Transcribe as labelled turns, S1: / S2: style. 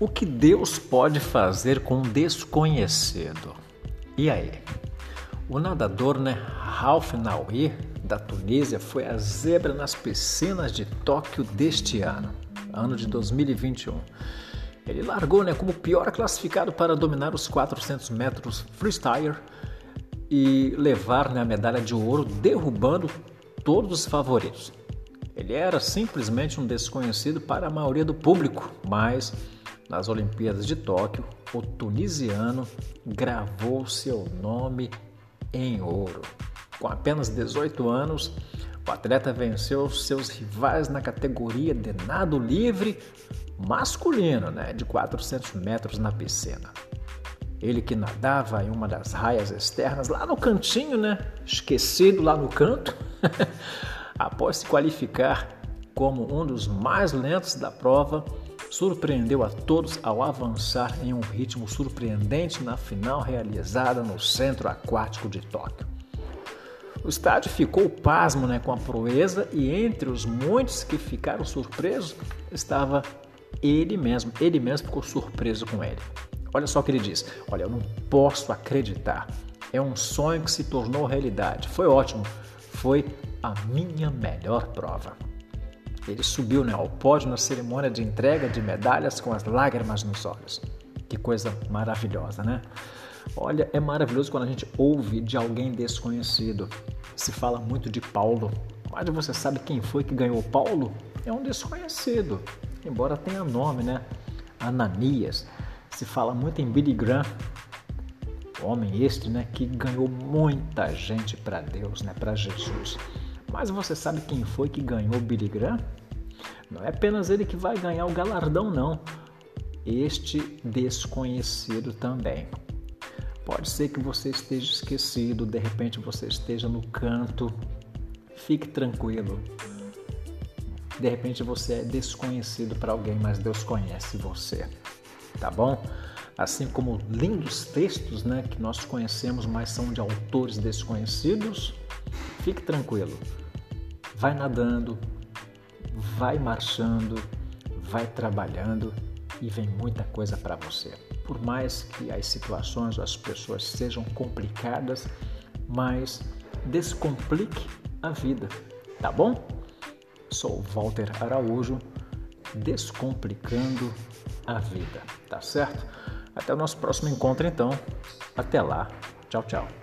S1: O que Deus pode fazer com um desconhecido? E aí? O nadador né, Ralph Naui, da Tunísia, foi a zebra nas piscinas de Tóquio deste ano, ano de 2021. Ele largou né, como pior classificado para dominar os 400 metros freestyle e levar né, a medalha de ouro, derrubando todos os favoritos. Ele era simplesmente um desconhecido para a maioria do público, mas nas Olimpíadas de Tóquio, o tunisiano gravou seu nome em ouro. Com apenas 18 anos, o atleta venceu seus rivais na categoria de nado livre masculino, né, de 400 metros na piscina. Ele que nadava em uma das raias externas, lá no cantinho, né, esquecido lá no canto, após se qualificar como um dos mais lentos da prova, surpreendeu a todos ao avançar em um ritmo surpreendente na final realizada no Centro Aquático de Tóquio. O estádio ficou pasmo né, com a proeza e entre os muitos que ficaram surpresos estava ele mesmo. Ele mesmo ficou surpreso com ele. Olha só o que ele diz: Olha, eu não posso acreditar. É um sonho que se tornou realidade. Foi ótimo. Foi a minha melhor prova. Ele subiu né, ao pódio na cerimônia de entrega de medalhas com as lágrimas nos olhos. Que coisa maravilhosa, né? Olha, é maravilhoso quando a gente ouve de alguém desconhecido. Se fala muito de Paulo, mas você sabe quem foi que ganhou Paulo? É um desconhecido, embora tenha nome, né? Ananias. Se fala muito em Billy Graham, homem este, né, que ganhou muita gente para Deus, né, para Jesus. Mas você sabe quem foi que ganhou o Billy Graham? Não é apenas ele que vai ganhar o galardão, não. Este desconhecido também. Pode ser que você esteja esquecido, de repente você esteja no canto. Fique tranquilo. De repente você é desconhecido para alguém, mas Deus conhece você. Tá bom? Assim como lindos textos, né, que nós conhecemos, mas são de autores desconhecidos, fique tranquilo vai nadando, vai marchando, vai trabalhando e vem muita coisa para você. Por mais que as situações ou as pessoas sejam complicadas, mas descomplique a vida, tá bom? Sou Walter Araújo, descomplicando a vida, tá certo? Até o nosso próximo encontro então. Até lá. Tchau, tchau.